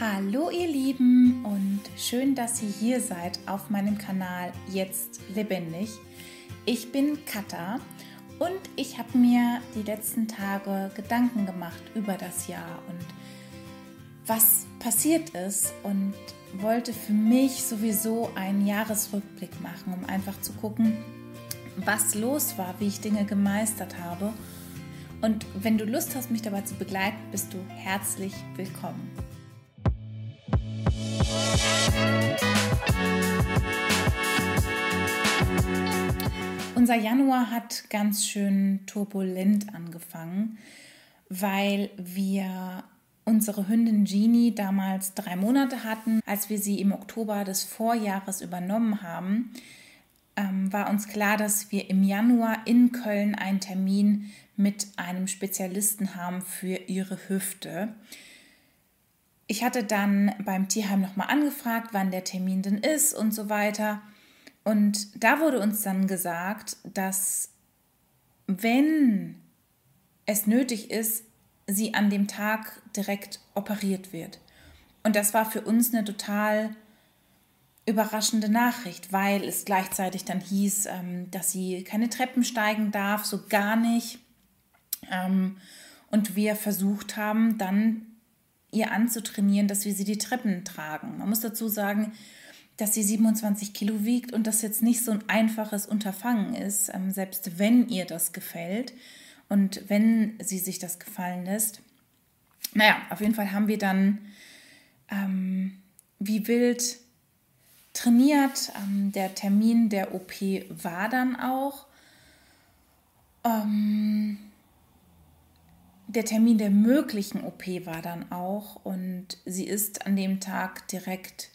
Hallo ihr Lieben und schön, dass ihr hier seid auf meinem Kanal Jetzt lebendig. Ich bin Katha und ich habe mir die letzten Tage Gedanken gemacht über das Jahr und was passiert ist und wollte für mich sowieso einen Jahresrückblick machen, um einfach zu gucken, was los war, wie ich Dinge gemeistert habe. Und wenn du Lust hast, mich dabei zu begleiten, bist du herzlich willkommen. Unser Januar hat ganz schön turbulent angefangen, weil wir unsere Hündin Jeannie damals drei Monate hatten. Als wir sie im Oktober des Vorjahres übernommen haben, ähm, war uns klar, dass wir im Januar in Köln einen Termin mit einem Spezialisten haben für ihre Hüfte. Ich hatte dann beim Tierheim nochmal angefragt, wann der Termin denn ist und so weiter. Und da wurde uns dann gesagt, dass wenn es nötig ist, sie an dem Tag direkt operiert wird. Und das war für uns eine total überraschende Nachricht, weil es gleichzeitig dann hieß, ähm, dass sie keine Treppen steigen darf, so gar nicht. Ähm, und wir versucht haben, dann ihr anzutrainieren, dass wir sie die Treppen tragen. Man muss dazu sagen, dass sie 27 Kilo wiegt und das jetzt nicht so ein einfaches Unterfangen ist, ähm, selbst wenn ihr das gefällt und wenn sie sich das gefallen lässt. Naja, auf jeden Fall haben wir dann ähm, wie wild trainiert. Ähm, der Termin der OP war dann auch. Ähm, der Termin der möglichen OP war dann auch und sie ist an dem Tag direkt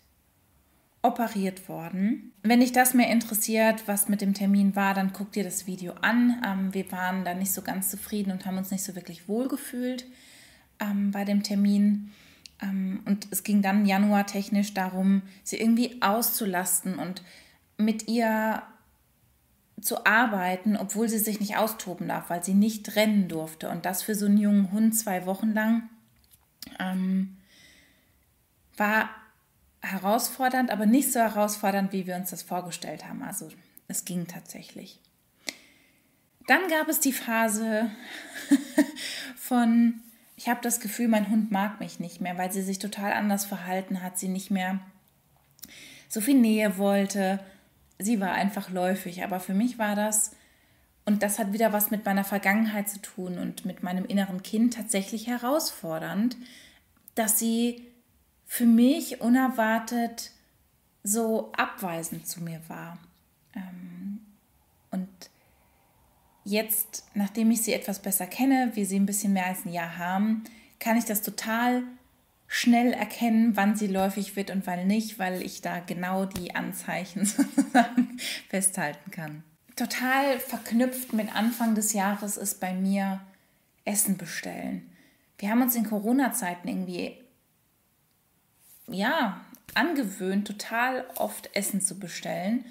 operiert worden. Wenn dich das mehr interessiert, was mit dem Termin war, dann guck dir das Video an. Ähm, wir waren da nicht so ganz zufrieden und haben uns nicht so wirklich wohl gefühlt ähm, bei dem Termin. Ähm, und es ging dann januartechnisch darum, sie irgendwie auszulasten und mit ihr zu arbeiten, obwohl sie sich nicht austoben darf, weil sie nicht rennen durfte. Und das für so einen jungen Hund zwei Wochen lang ähm, war herausfordernd, aber nicht so herausfordernd, wie wir uns das vorgestellt haben. Also es ging tatsächlich. Dann gab es die Phase von, ich habe das Gefühl, mein Hund mag mich nicht mehr, weil sie sich total anders verhalten hat, sie nicht mehr so viel Nähe wollte, sie war einfach läufig. Aber für mich war das, und das hat wieder was mit meiner Vergangenheit zu tun und mit meinem inneren Kind tatsächlich herausfordernd, dass sie für mich unerwartet so abweisend zu mir war. Ähm, und jetzt, nachdem ich sie etwas besser kenne, wir sie ein bisschen mehr als ein Jahr haben, kann ich das total schnell erkennen, wann sie läufig wird und wann nicht, weil ich da genau die Anzeichen sozusagen festhalten kann. Total verknüpft mit Anfang des Jahres ist bei mir Essen bestellen. Wir haben uns in Corona-Zeiten irgendwie ja angewöhnt, total oft Essen zu bestellen.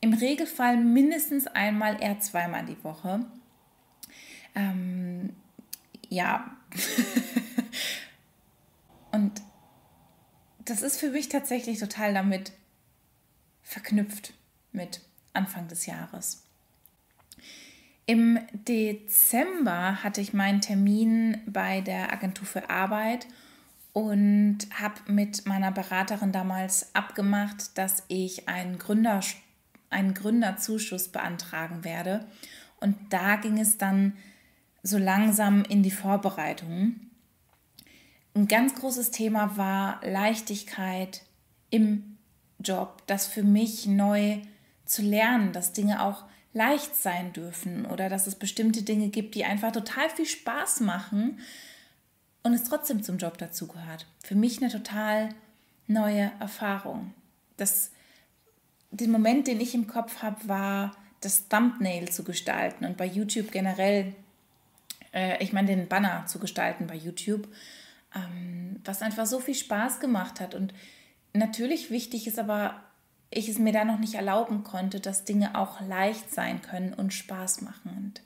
Im Regelfall mindestens einmal, eher zweimal die Woche. Ähm, ja, Und das ist für mich tatsächlich total damit verknüpft mit Anfang des Jahres. Im Dezember hatte ich meinen Termin bei der Agentur für Arbeit und habe mit meiner Beraterin damals abgemacht, dass ich einen, Gründer, einen Gründerzuschuss beantragen werde. Und da ging es dann so langsam in die Vorbereitung. Ein ganz großes Thema war Leichtigkeit im Job, das für mich neu zu lernen, dass Dinge auch leicht sein dürfen oder dass es bestimmte Dinge gibt, die einfach total viel Spaß machen und es trotzdem zum Job dazugehört. Für mich eine total neue Erfahrung. Das, den Moment, den ich im Kopf habe, war das Thumbnail zu gestalten und bei YouTube generell, äh, ich meine den Banner zu gestalten bei YouTube ähm, was einfach so viel Spaß gemacht hat. Und natürlich wichtig ist aber, ich es mir da noch nicht erlauben konnte, dass Dinge auch leicht sein können und Spaß machen. Und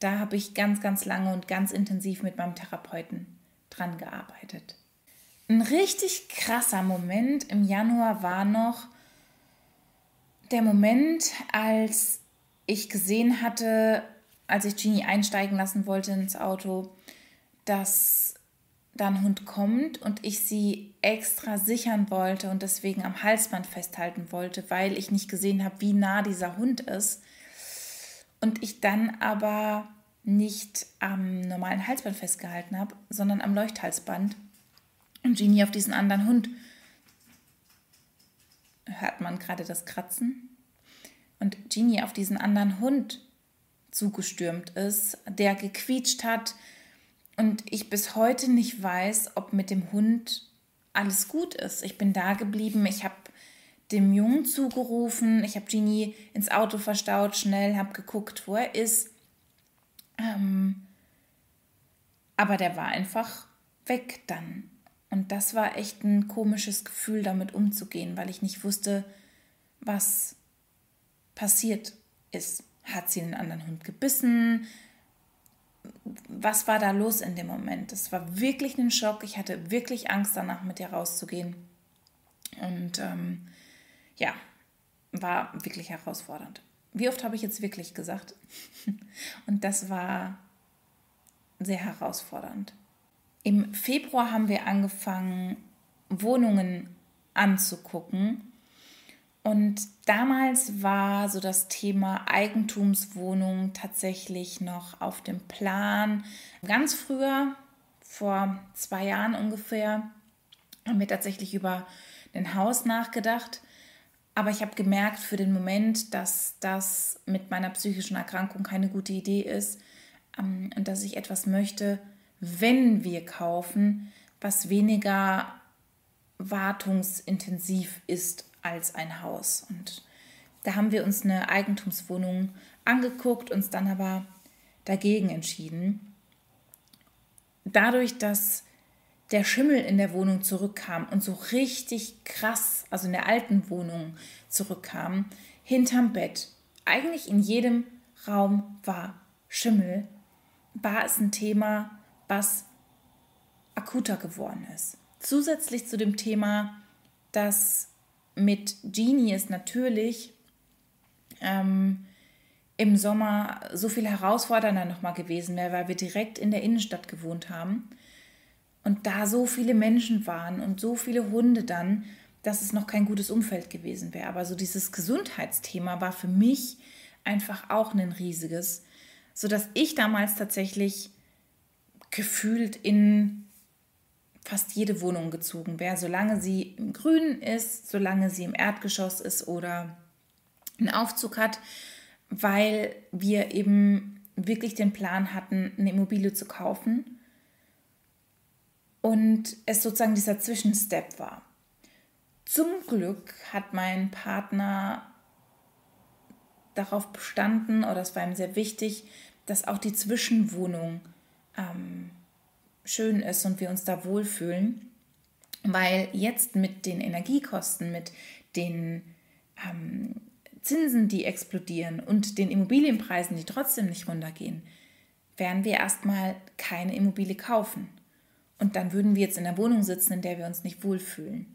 da habe ich ganz, ganz lange und ganz intensiv mit meinem Therapeuten dran gearbeitet. ein richtig krasser Moment im Januar war noch der Moment, als ich gesehen hatte, als ich Genie einsteigen lassen wollte ins Auto, dass da ein Hund kommt und ich sie extra sichern wollte und deswegen am Halsband festhalten wollte, weil ich nicht gesehen habe, wie nah dieser Hund ist. Und ich dann aber nicht am normalen Halsband festgehalten habe, sondern am Leuchthalsband. Und Genie auf diesen anderen Hund. Hört man gerade das Kratzen? Und Genie auf diesen anderen Hund zugestürmt ist, der gequietscht hat und ich bis heute nicht weiß, ob mit dem Hund alles gut ist. Ich bin da geblieben, ich habe dem Jungen zugerufen, ich habe Genie ins Auto verstaut, schnell, habe geguckt, wo er ist. Ähm, aber der war einfach weg dann. Und das war echt ein komisches Gefühl, damit umzugehen, weil ich nicht wusste, was passiert ist. Hat sie einen anderen Hund gebissen? Was war da los in dem Moment? Es war wirklich ein Schock. Ich hatte wirklich Angst danach, mit ihr rauszugehen. Und ähm, ja, war wirklich herausfordernd. Wie oft habe ich jetzt wirklich gesagt? Und das war sehr herausfordernd. Im Februar haben wir angefangen, Wohnungen anzugucken und damals war so das Thema Eigentumswohnung tatsächlich noch auf dem Plan. Ganz früher, vor zwei Jahren ungefähr, haben wir tatsächlich über ein Haus nachgedacht. Aber ich habe gemerkt für den Moment, dass das mit meiner psychischen Erkrankung keine gute Idee ist ähm, und dass ich etwas möchte, wenn wir kaufen, was weniger wartungsintensiv ist als ein Haus. Und da haben wir uns eine Eigentumswohnung angeguckt, uns dann aber dagegen entschieden. Dadurch, dass der Schimmel in der Wohnung zurückkam und so richtig krass, also in der alten Wohnung zurückkam, hinterm Bett, eigentlich in jedem Raum war Schimmel, war es ein Thema, was akuter geworden ist. Zusätzlich zu dem Thema, dass mit Genie ist natürlich ähm, im Sommer so viel herausfordernder nochmal gewesen wäre, weil wir direkt in der Innenstadt gewohnt haben und da so viele Menschen waren und so viele Hunde dann, dass es noch kein gutes Umfeld gewesen wäre. Aber so dieses Gesundheitsthema war für mich einfach auch ein riesiges, sodass ich damals tatsächlich gefühlt in fast jede Wohnung gezogen wäre, solange sie im Grünen ist, solange sie im Erdgeschoss ist oder einen Aufzug hat, weil wir eben wirklich den Plan hatten, eine Immobilie zu kaufen und es sozusagen dieser Zwischenstep war. Zum Glück hat mein Partner darauf bestanden, oder es war ihm sehr wichtig, dass auch die Zwischenwohnung ähm, schön ist und wir uns da wohlfühlen. Weil jetzt mit den Energiekosten, mit den ähm, Zinsen, die explodieren und den Immobilienpreisen, die trotzdem nicht runtergehen, werden wir erstmal keine Immobilie kaufen. Und dann würden wir jetzt in der Wohnung sitzen, in der wir uns nicht wohlfühlen.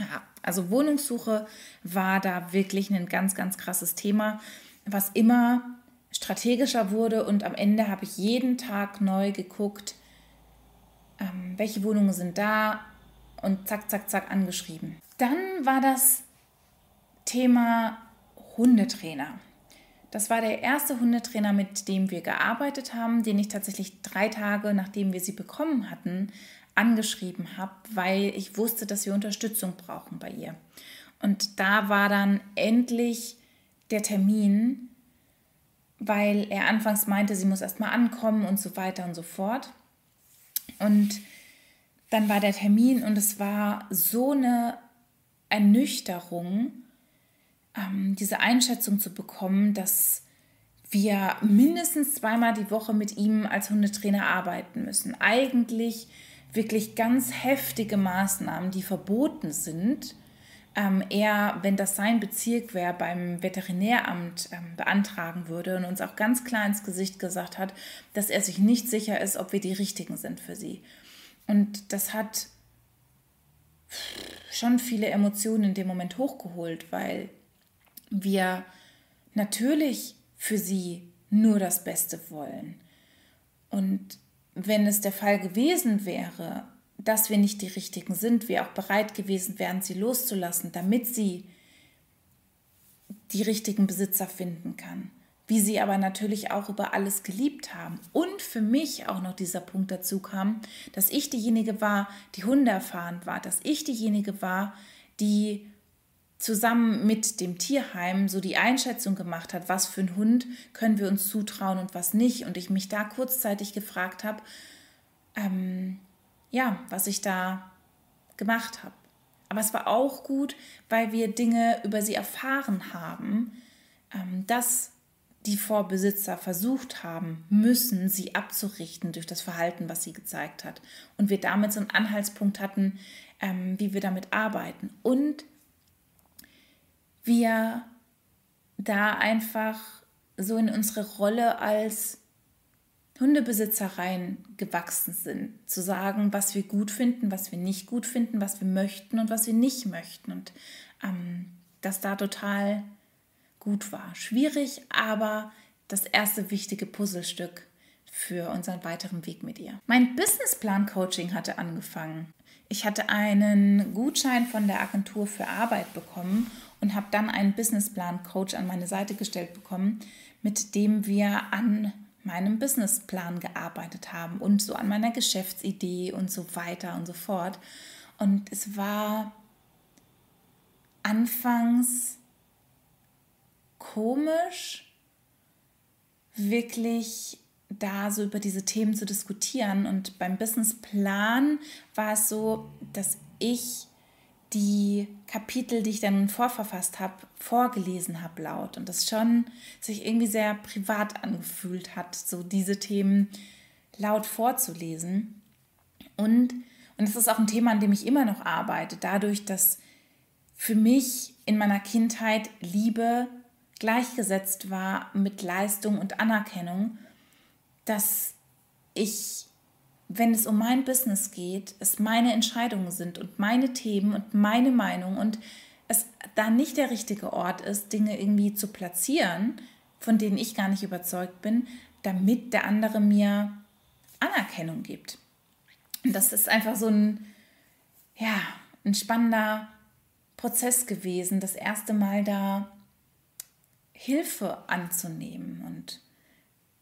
Ja, also Wohnungssuche war da wirklich ein ganz, ganz krasses Thema, was immer strategischer wurde und am Ende habe ich jeden Tag neu geguckt, ähm, welche Wohnungen sind da und zack, zack, zack angeschrieben. Dann war das Thema Hundetrainer. Das war der erste Hundetrainer, mit dem wir gearbeitet haben, den ich tatsächlich drei Tage, nachdem wir sie bekommen hatten, angeschrieben habe, weil ich wusste, dass wir Unterstützung brauchen bei ihr. Und da war dann endlich der Termin, weil er anfangs meinte, sie muss erst mal ankommen und so weiter und so fort. Und dann war der Termin und es war so eine Ernüchterung, ähm, diese Einschätzung zu bekommen, dass wir mindestens zweimal die Woche mit ihm als Hundetrainer arbeiten müssen. Eigentlich wirklich ganz heftige Maßnahmen, die verboten sind. Ähm, er, wenn das sein Bezirk wäre, beim Veterinäramt ähm, beantragen würde und uns auch ganz klar ins Gesicht gesagt hat, dass er sich nicht sicher ist, ob wir die Richtigen sind für sie. Und das hat schon viele Emotionen in dem Moment hochgeholt, weil wir natürlich für sie nur das Beste wollen. Und wenn es der Fall gewesen wäre, dass wir nicht die Richtigen sind, wir auch bereit gewesen wären, sie loszulassen, damit sie die richtigen Besitzer finden kann. Wie sie aber natürlich auch über alles geliebt haben. Und für mich auch noch dieser Punkt dazu kam, dass ich diejenige war, die Hunde erfahren war, dass ich diejenige war, die zusammen mit dem Tierheim so die Einschätzung gemacht hat, was für ein Hund können wir uns zutrauen und was nicht. Und ich mich da kurzzeitig gefragt habe, ähm, ja, was ich da gemacht habe. Aber es war auch gut, weil wir Dinge über sie erfahren haben, ähm, dass die Vorbesitzer versucht haben müssen, sie abzurichten durch das Verhalten, was sie gezeigt hat. Und wir damit so einen Anhaltspunkt hatten, ähm, wie wir damit arbeiten. Und wir da einfach so in unsere Rolle als Hundebesitzer gewachsen sind, zu sagen, was wir gut finden, was wir nicht gut finden, was wir möchten und was wir nicht möchten. Und ähm, das da total gut war. Schwierig, aber das erste wichtige Puzzlestück für unseren weiteren Weg mit ihr. Mein Businessplan-Coaching hatte angefangen. Ich hatte einen Gutschein von der Agentur für Arbeit bekommen und habe dann einen Businessplan-Coach an meine Seite gestellt bekommen, mit dem wir an meinem Businessplan gearbeitet haben und so an meiner Geschäftsidee und so weiter und so fort. Und es war anfangs komisch, wirklich da so über diese Themen zu diskutieren. Und beim Businessplan war es so, dass ich die Kapitel, die ich dann vorverfasst habe, vorgelesen habe laut und das schon sich irgendwie sehr privat angefühlt hat, so diese Themen laut vorzulesen. Und, und das ist auch ein Thema, an dem ich immer noch arbeite, dadurch, dass für mich in meiner Kindheit Liebe gleichgesetzt war mit Leistung und Anerkennung, dass ich wenn es um mein Business geht, es meine Entscheidungen sind und meine Themen und meine Meinung und es da nicht der richtige Ort ist, Dinge irgendwie zu platzieren, von denen ich gar nicht überzeugt bin, damit der andere mir Anerkennung gibt. Und das ist einfach so ein, ja, ein spannender Prozess gewesen, das erste Mal da Hilfe anzunehmen und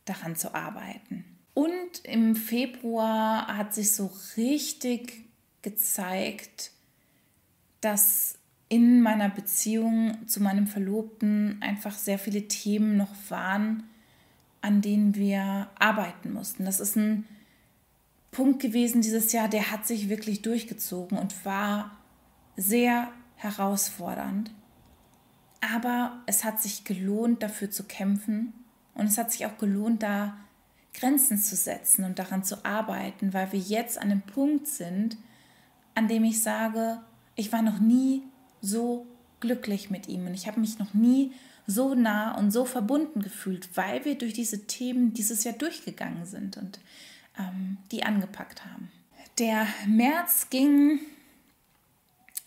daran zu arbeiten. Und im Februar hat sich so richtig gezeigt, dass in meiner Beziehung zu meinem Verlobten einfach sehr viele Themen noch waren, an denen wir arbeiten mussten. Das ist ein Punkt gewesen dieses Jahr, der hat sich wirklich durchgezogen und war sehr herausfordernd. Aber es hat sich gelohnt, dafür zu kämpfen und es hat sich auch gelohnt, da Grenzen zu setzen und daran zu arbeiten, weil wir jetzt an dem Punkt sind, an dem ich sage, ich war noch nie so glücklich mit ihm und ich habe mich noch nie so nah und so verbunden gefühlt, weil wir durch diese Themen dieses Jahr durchgegangen sind und ähm, die angepackt haben. Der März ging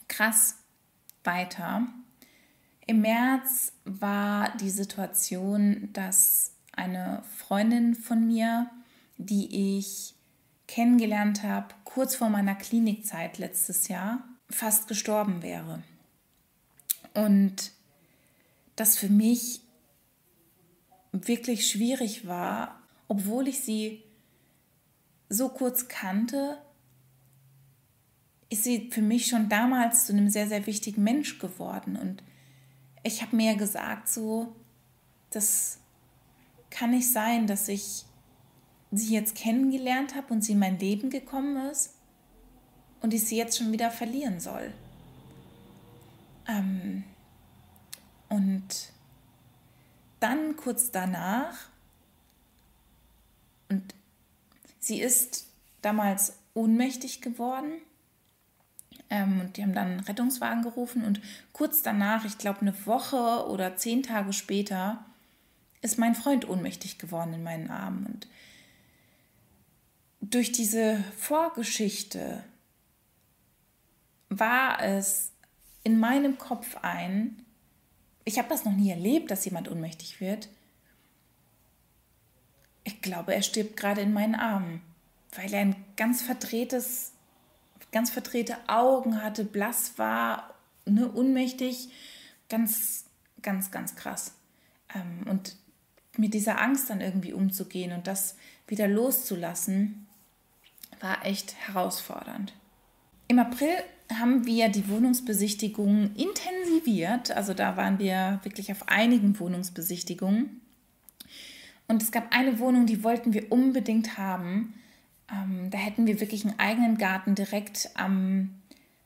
krass weiter. Im März war die Situation, dass eine Freundin von mir, die ich kennengelernt habe, kurz vor meiner Klinikzeit letztes Jahr, fast gestorben wäre. Und das für mich wirklich schwierig war, obwohl ich sie so kurz kannte, ist sie für mich schon damals zu einem sehr, sehr wichtigen Mensch geworden. Und ich habe mir gesagt, so, das kann nicht sein, dass ich sie jetzt kennengelernt habe und sie in mein Leben gekommen ist und ich sie jetzt schon wieder verlieren soll. Ähm, und dann kurz danach, und sie ist damals ohnmächtig geworden. Ähm, und die haben dann einen Rettungswagen gerufen und kurz danach, ich glaube eine Woche oder zehn Tage später, ist mein Freund ohnmächtig geworden in meinen Armen. Und durch diese Vorgeschichte war es in meinem Kopf ein, ich habe das noch nie erlebt, dass jemand ohnmächtig wird. Ich glaube, er stirbt gerade in meinen Armen, weil er ein ganz verdrehtes, ganz verdrehte Augen hatte, blass war, ne, ohnmächtig, ganz, ganz, ganz krass. Ähm, und mit dieser Angst dann irgendwie umzugehen und das wieder loszulassen, war echt herausfordernd. Im April haben wir die Wohnungsbesichtigungen intensiviert. Also da waren wir wirklich auf einigen Wohnungsbesichtigungen. Und es gab eine Wohnung, die wollten wir unbedingt haben. Ähm, da hätten wir wirklich einen eigenen Garten direkt am,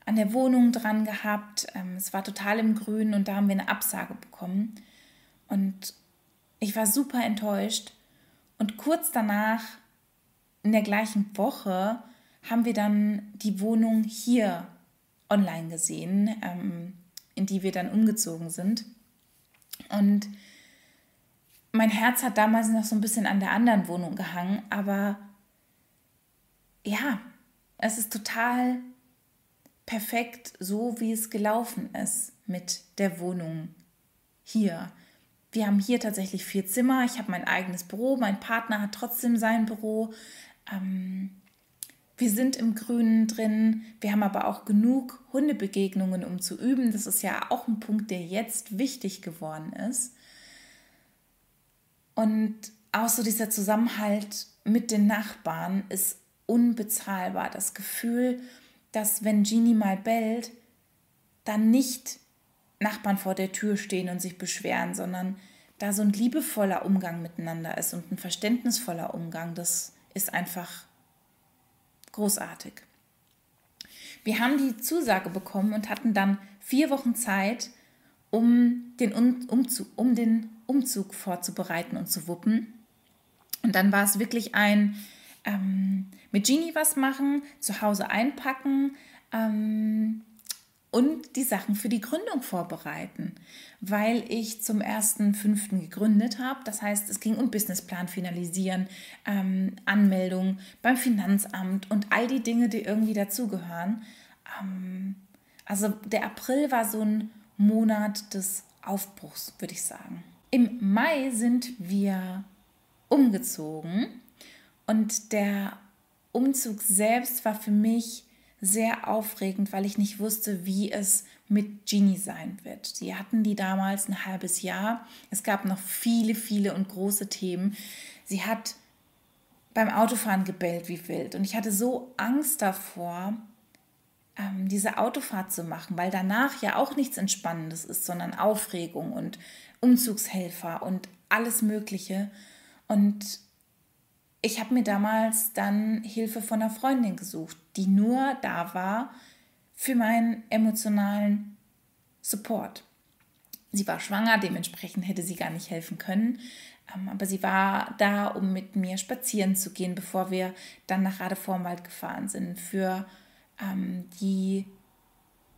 an der Wohnung dran gehabt. Ähm, es war total im Grün und da haben wir eine Absage bekommen. Und ich war super enttäuscht. Und kurz danach, in der gleichen Woche, haben wir dann die Wohnung hier online gesehen, ähm, in die wir dann umgezogen sind. Und mein Herz hat damals noch so ein bisschen an der anderen Wohnung gehangen, aber ja, es ist total perfekt, so wie es gelaufen ist mit der Wohnung hier. Wir haben hier tatsächlich vier Zimmer. Ich habe mein eigenes Büro. Mein Partner hat trotzdem sein Büro. Ähm, wir sind im Grünen drin. Wir haben aber auch genug Hundebegegnungen, um zu üben. Das ist ja auch ein Punkt, der jetzt wichtig geworden ist. Und auch so dieser Zusammenhalt mit den Nachbarn ist unbezahlbar. Das Gefühl, dass wenn Genie mal bellt, dann nicht Nachbarn vor der Tür stehen und sich beschweren, sondern da so ein liebevoller Umgang miteinander ist und ein verständnisvoller Umgang, das ist einfach großartig. Wir haben die Zusage bekommen und hatten dann vier Wochen Zeit, um den Umzug, um den Umzug vorzubereiten und zu wuppen. Und dann war es wirklich ein ähm, mit Genie was machen, zu Hause einpacken, ähm, und die Sachen für die Gründung vorbereiten, weil ich zum 1.5. gegründet habe. Das heißt, es ging um Businessplan finalisieren, ähm, Anmeldung beim Finanzamt und all die Dinge, die irgendwie dazugehören. Ähm, also der April war so ein Monat des Aufbruchs, würde ich sagen. Im Mai sind wir umgezogen und der Umzug selbst war für mich sehr aufregend, weil ich nicht wusste, wie es mit Genie sein wird. Sie hatten die damals ein halbes Jahr. Es gab noch viele, viele und große Themen. Sie hat beim Autofahren gebellt wie wild und ich hatte so Angst davor, ähm, diese Autofahrt zu machen, weil danach ja auch nichts Entspannendes ist, sondern Aufregung und Umzugshelfer und alles Mögliche. Und ich habe mir damals dann Hilfe von einer Freundin gesucht, die nur da war für meinen emotionalen Support. Sie war schwanger, dementsprechend hätte sie gar nicht helfen können, ähm, aber sie war da, um mit mir spazieren zu gehen, bevor wir dann nach Radevormwald gefahren sind. Für ähm, die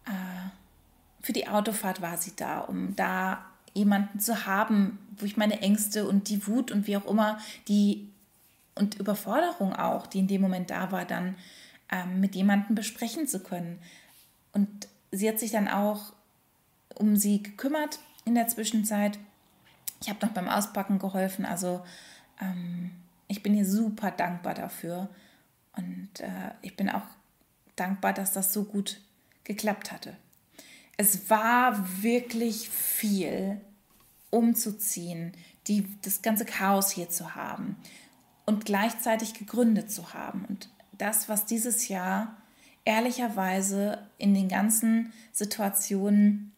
äh, für die Autofahrt war sie da, um da jemanden zu haben, wo ich meine Ängste und die Wut und wie auch immer, die und Überforderung auch, die in dem Moment da war, dann ähm, mit jemandem besprechen zu können. Und sie hat sich dann auch um sie gekümmert in der Zwischenzeit. Ich habe noch beim Auspacken geholfen. Also ähm, ich bin ihr super dankbar dafür. Und äh, ich bin auch dankbar, dass das so gut geklappt hatte. Es war wirklich viel umzuziehen, die, das ganze Chaos hier zu haben und gleichzeitig gegründet zu haben. Und das, was dieses Jahr ehrlicherweise in den ganzen Situationen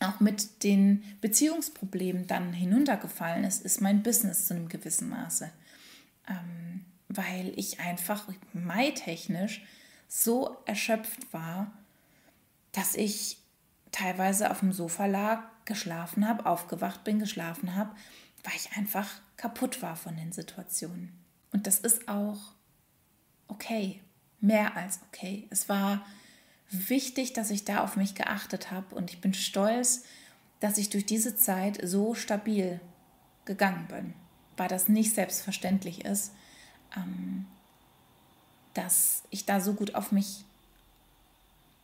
auch mit den Beziehungsproblemen dann hinuntergefallen ist, ist mein Business zu einem gewissen Maße. Ähm, weil ich einfach mai-technisch so erschöpft war, dass ich teilweise auf dem Sofa lag, geschlafen habe, aufgewacht bin, geschlafen habe, weil ich einfach kaputt war von den Situationen. Und das ist auch okay, mehr als okay. Es war wichtig, dass ich da auf mich geachtet habe und ich bin stolz, dass ich durch diese Zeit so stabil gegangen bin, weil das nicht selbstverständlich ist, ähm, dass ich da so gut auf mich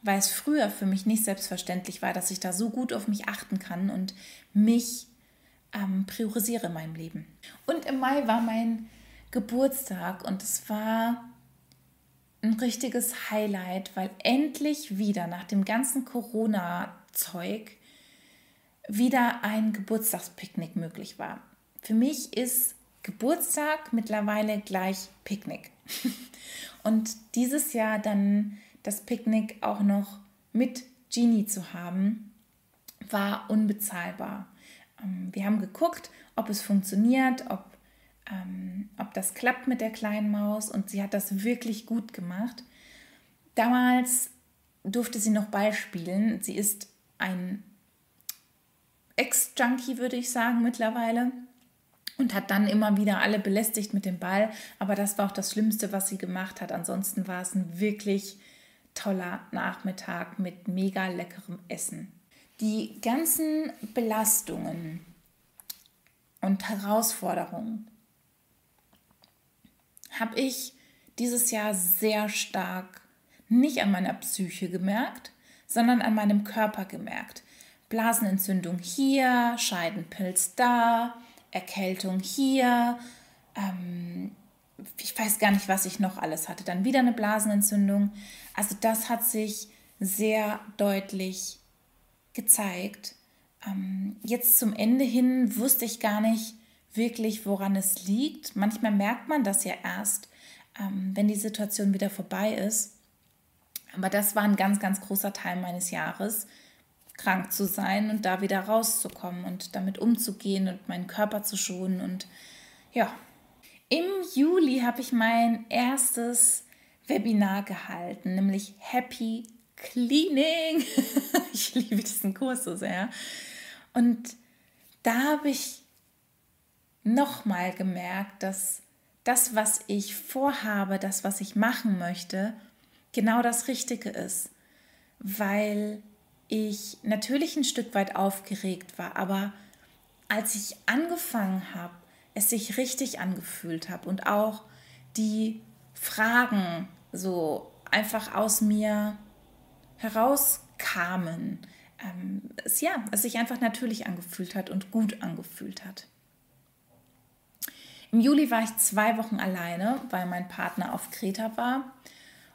weil es früher für mich nicht selbstverständlich war, dass ich da so gut auf mich achten kann und mich ähm, priorisiere in meinem Leben. Und im Mai war mein Geburtstag und es war ein richtiges Highlight, weil endlich wieder nach dem ganzen Corona-Zeug wieder ein Geburtstagspicknick möglich war. Für mich ist Geburtstag mittlerweile gleich Picknick. Und dieses Jahr dann das Picknick auch noch mit Genie zu haben, war unbezahlbar. Ähm, wir haben geguckt, ob es funktioniert, ob, ähm, ob das klappt mit der kleinen Maus und sie hat das wirklich gut gemacht. Damals durfte sie noch Ball spielen. Sie ist ein Ex-Junkie, würde ich sagen, mittlerweile und hat dann immer wieder alle belästigt mit dem Ball. Aber das war auch das Schlimmste, was sie gemacht hat. Ansonsten war es ein wirklich toller Nachmittag mit mega leckerem Essen. Die ganzen Belastungen und Herausforderungen habe ich dieses Jahr sehr stark nicht an meiner Psyche gemerkt, sondern an meinem Körper gemerkt. Blasenentzündung hier, Scheidenpilz da, Erkältung hier. Ähm, ich weiß gar nicht, was ich noch alles hatte. Dann wieder eine Blasenentzündung. Also das hat sich sehr deutlich gezeigt. Ähm, jetzt zum Ende hin wusste ich gar nicht wirklich, woran es liegt. Manchmal merkt man das ja erst, ähm, wenn die Situation wieder vorbei ist. Aber das war ein ganz, ganz großer Teil meines Jahres krank zu sein und da wieder rauszukommen und damit umzugehen und meinen Körper zu schonen. Und ja, im Juli habe ich mein erstes Webinar gehalten, nämlich Happy Cleaning. ich liebe diesen Kurs so sehr. Und da habe ich nochmal gemerkt, dass das, was ich vorhabe, das, was ich machen möchte, genau das Richtige ist. Weil ich natürlich ein Stück weit aufgeregt war, aber als ich angefangen habe, es sich richtig angefühlt habe und auch die Fragen so einfach aus mir herauskamen, ähm, es ja, es sich einfach natürlich angefühlt hat und gut angefühlt hat. Im Juli war ich zwei Wochen alleine, weil mein Partner auf Kreta war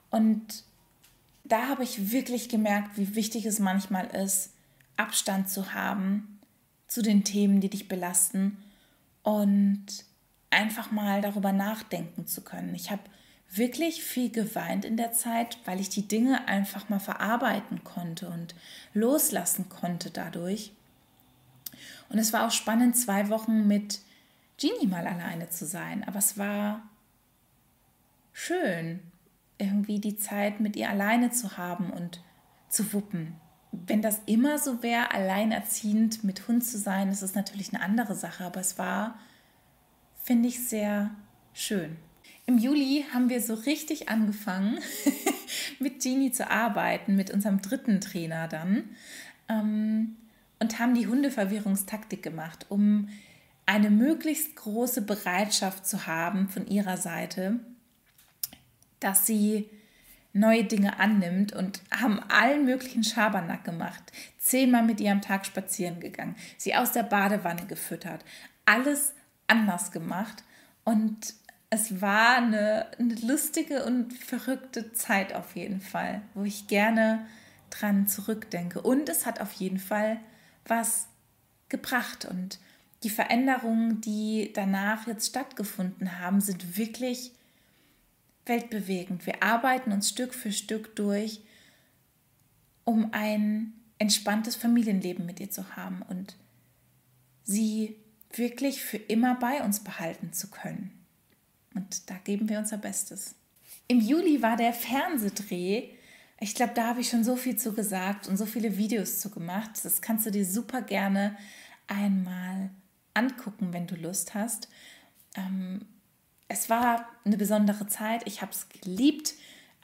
und da habe ich wirklich gemerkt, wie wichtig es manchmal ist, Abstand zu haben zu den Themen, die dich belasten und einfach mal darüber nachdenken zu können. Ich habe wirklich viel geweint in der Zeit, weil ich die Dinge einfach mal verarbeiten konnte und loslassen konnte dadurch. Und es war auch spannend, zwei Wochen mit Genie mal alleine zu sein. Aber es war schön, irgendwie die Zeit mit ihr alleine zu haben und zu wuppen. Wenn das immer so wäre, alleinerziehend mit Hund zu sein, ist es natürlich eine andere Sache, aber es war, finde ich, sehr schön. Im Juli haben wir so richtig angefangen, mit Genie zu arbeiten, mit unserem dritten Trainer dann, ähm, und haben die Hundeverwirrungstaktik gemacht, um eine möglichst große Bereitschaft zu haben von ihrer Seite, dass sie neue Dinge annimmt und haben allen möglichen Schabernack gemacht. Zehnmal mit ihr am Tag spazieren gegangen, sie aus der Badewanne gefüttert, alles anders gemacht und es war eine, eine lustige und verrückte Zeit auf jeden Fall, wo ich gerne dran zurückdenke. Und es hat auf jeden Fall was gebracht und die Veränderungen, die danach jetzt stattgefunden haben, sind wirklich weltbewegend. Wir arbeiten uns Stück für Stück durch, um ein entspanntes Familienleben mit ihr zu haben und sie wirklich für immer bei uns behalten zu können. Und da geben wir unser Bestes. Im Juli war der Fernsehdreh. Ich glaube, da habe ich schon so viel zu gesagt und so viele Videos zu gemacht. Das kannst du dir super gerne einmal angucken, wenn du Lust hast. Ähm, es war eine besondere Zeit. Ich habe es geliebt,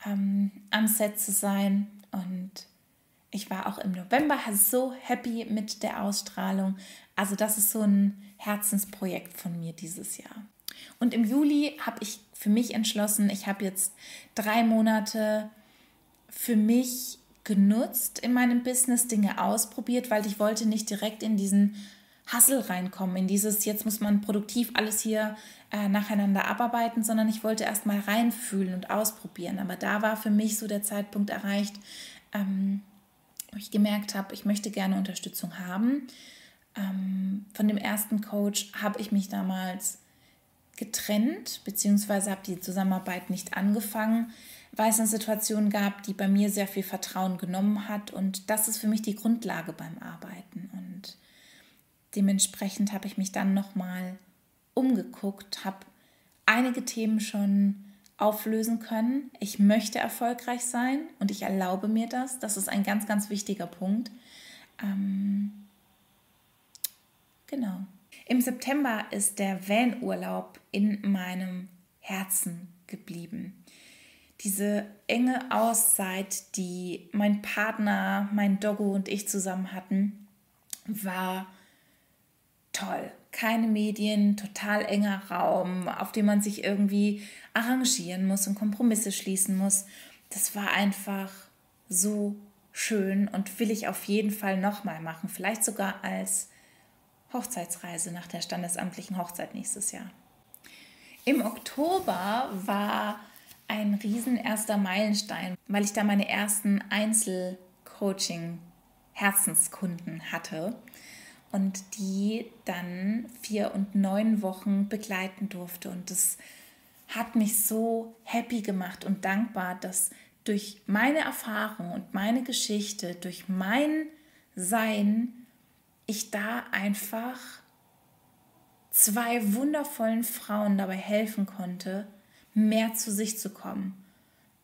ähm, am Set zu sein. Und ich war auch im November so happy mit der Ausstrahlung. Also das ist so ein Herzensprojekt von mir dieses Jahr. Und im Juli habe ich für mich entschlossen, ich habe jetzt drei Monate für mich genutzt in meinem Business, Dinge ausprobiert, weil ich wollte nicht direkt in diesen Hustle reinkommen, in dieses, jetzt muss man produktiv alles hier äh, nacheinander abarbeiten, sondern ich wollte erst mal reinfühlen und ausprobieren. Aber da war für mich so der Zeitpunkt erreicht, ähm, wo ich gemerkt habe, ich möchte gerne Unterstützung haben. Ähm, von dem ersten Coach habe ich mich damals getrennt, beziehungsweise habe die Zusammenarbeit nicht angefangen, weil es eine Situation gab, die bei mir sehr viel Vertrauen genommen hat. Und das ist für mich die Grundlage beim Arbeiten. Und dementsprechend habe ich mich dann nochmal umgeguckt, habe einige Themen schon auflösen können. Ich möchte erfolgreich sein und ich erlaube mir das. Das ist ein ganz, ganz wichtiger Punkt. Ähm, genau. Im September ist der Van-Urlaub in meinem Herzen geblieben. Diese enge Auszeit, die mein Partner, mein Doggo und ich zusammen hatten, war toll. Keine Medien, total enger Raum, auf dem man sich irgendwie arrangieren muss und Kompromisse schließen muss. Das war einfach so schön und will ich auf jeden Fall nochmal machen. Vielleicht sogar als Hochzeitsreise nach der standesamtlichen Hochzeit nächstes Jahr. Im Oktober war ein riesen erster Meilenstein, weil ich da meine ersten Einzelcoaching-Herzenskunden hatte und die dann vier und neun Wochen begleiten durfte. Und das hat mich so happy gemacht und dankbar, dass durch meine Erfahrung und meine Geschichte, durch mein Sein, ich da einfach zwei wundervollen Frauen dabei helfen konnte, mehr zu sich zu kommen.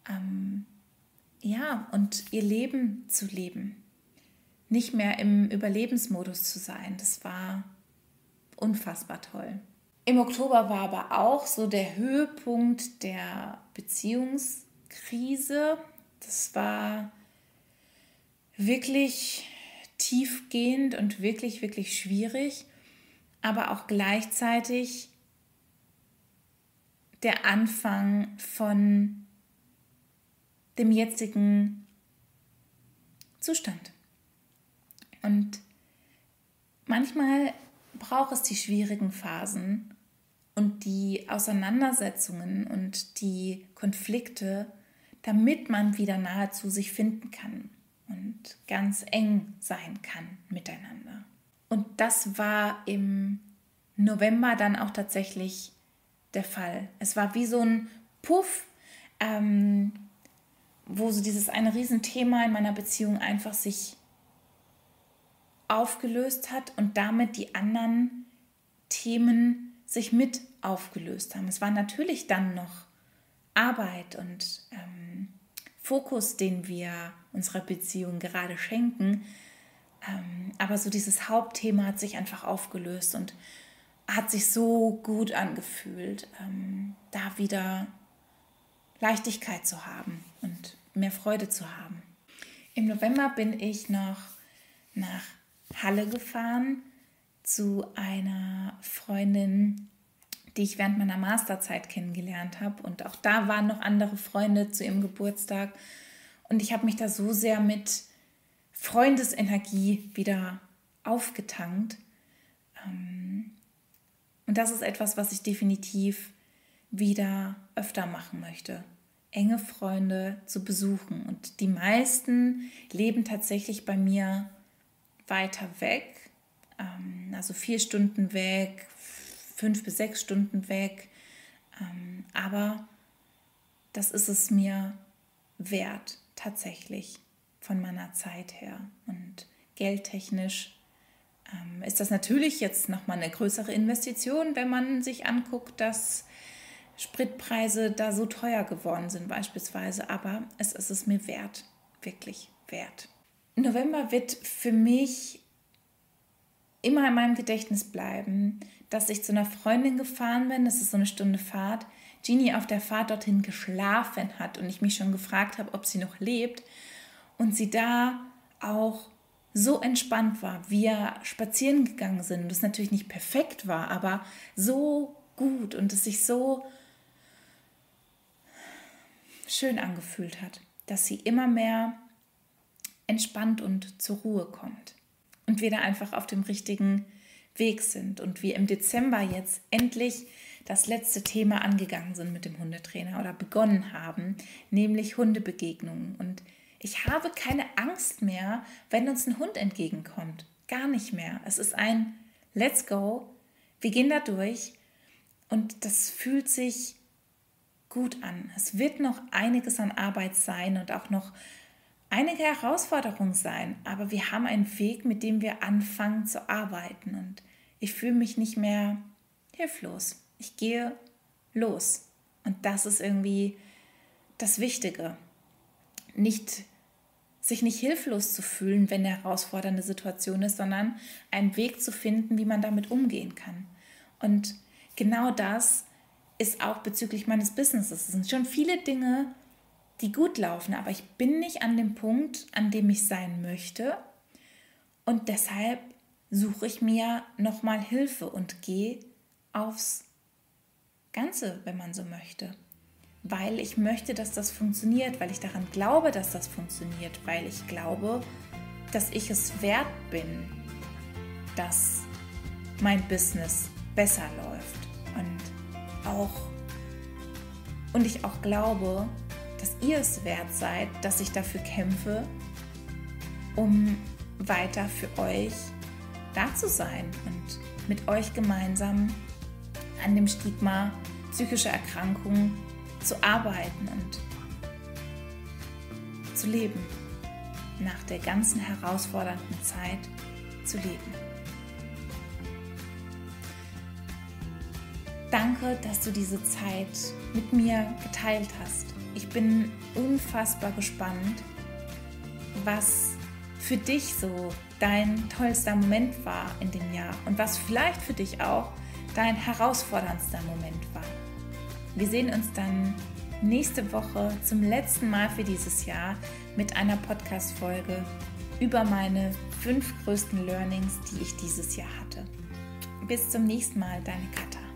Ähm, ja, und ihr Leben zu leben nicht mehr im Überlebensmodus zu sein. Das war unfassbar toll. Im Oktober war aber auch so der Höhepunkt der Beziehungskrise. Das war wirklich tiefgehend und wirklich, wirklich schwierig, aber auch gleichzeitig der Anfang von dem jetzigen Zustand. Und manchmal braucht es die schwierigen Phasen und die Auseinandersetzungen und die Konflikte, damit man wieder nahe zu sich finden kann und ganz eng sein kann miteinander. Und das war im November dann auch tatsächlich der Fall. Es war wie so ein Puff, ähm, wo so dieses eine Riesenthema in meiner Beziehung einfach sich aufgelöst hat und damit die anderen Themen sich mit aufgelöst haben. Es war natürlich dann noch Arbeit und ähm, Fokus, den wir unserer Beziehung gerade schenken. Ähm, aber so dieses Hauptthema hat sich einfach aufgelöst und hat sich so gut angefühlt, ähm, da wieder Leichtigkeit zu haben und mehr Freude zu haben. Im November bin ich noch nach Halle gefahren zu einer Freundin, die ich während meiner Masterzeit kennengelernt habe. Und auch da waren noch andere Freunde zu ihrem Geburtstag. Und ich habe mich da so sehr mit Freundesenergie wieder aufgetankt. Ähm, und das ist etwas, was ich definitiv wieder öfter machen möchte. Enge Freunde zu besuchen. Und die meisten leben tatsächlich bei mir weiter weg, ähm, also vier Stunden weg, fünf bis sechs Stunden weg. Ähm, aber das ist es mir wert, tatsächlich von meiner Zeit her. Und geldtechnisch ähm, ist das natürlich jetzt nochmal eine größere Investition, wenn man sich anguckt, dass Spritpreise da so teuer geworden sind beispielsweise. Aber es ist es mir wert, wirklich wert. November wird für mich immer in meinem Gedächtnis bleiben, dass ich zu einer Freundin gefahren bin, das ist so eine Stunde Fahrt, Jeannie auf der Fahrt dorthin geschlafen hat und ich mich schon gefragt habe, ob sie noch lebt. Und sie da auch so entspannt war, wir spazieren gegangen sind. Es natürlich nicht perfekt war, aber so gut und es sich so schön angefühlt hat, dass sie immer mehr entspannt und zur Ruhe kommt. Und wir da einfach auf dem richtigen Weg sind und wir im Dezember jetzt endlich das letzte Thema angegangen sind mit dem Hundetrainer oder begonnen haben, nämlich Hundebegegnungen. Und ich habe keine Angst mehr, wenn uns ein Hund entgegenkommt. Gar nicht mehr. Es ist ein Let's go. Wir gehen da durch und das fühlt sich gut an. Es wird noch einiges an Arbeit sein und auch noch einige Herausforderungen sein, aber wir haben einen Weg, mit dem wir anfangen zu arbeiten und ich fühle mich nicht mehr hilflos. Ich gehe los und das ist irgendwie das Wichtige. Nicht sich nicht hilflos zu fühlen, wenn eine herausfordernde Situation ist, sondern einen Weg zu finden, wie man damit umgehen kann. Und genau das ist auch bezüglich meines Businesses. Es sind schon viele Dinge, die gut laufen, aber ich bin nicht an dem Punkt, an dem ich sein möchte. Und deshalb suche ich mir nochmal Hilfe und gehe aufs Ganze, wenn man so möchte. Weil ich möchte, dass das funktioniert, weil ich daran glaube, dass das funktioniert, weil ich glaube, dass ich es wert bin, dass mein Business besser läuft und auch und ich auch glaube, dass ihr es wert seid, dass ich dafür kämpfe, um weiter für euch da zu sein und mit euch gemeinsam an dem Stigma psychischer Erkrankungen zu arbeiten und zu leben, nach der ganzen herausfordernden Zeit zu leben. Danke, dass du diese Zeit mit mir geteilt hast. Ich bin unfassbar gespannt, was für dich so dein tollster Moment war in dem Jahr und was vielleicht für dich auch dein herausforderndster Moment war. Wir sehen uns dann nächste Woche zum letzten Mal für dieses Jahr mit einer Podcast-Folge über meine fünf größten Learnings, die ich dieses Jahr hatte. Bis zum nächsten Mal, deine Katha.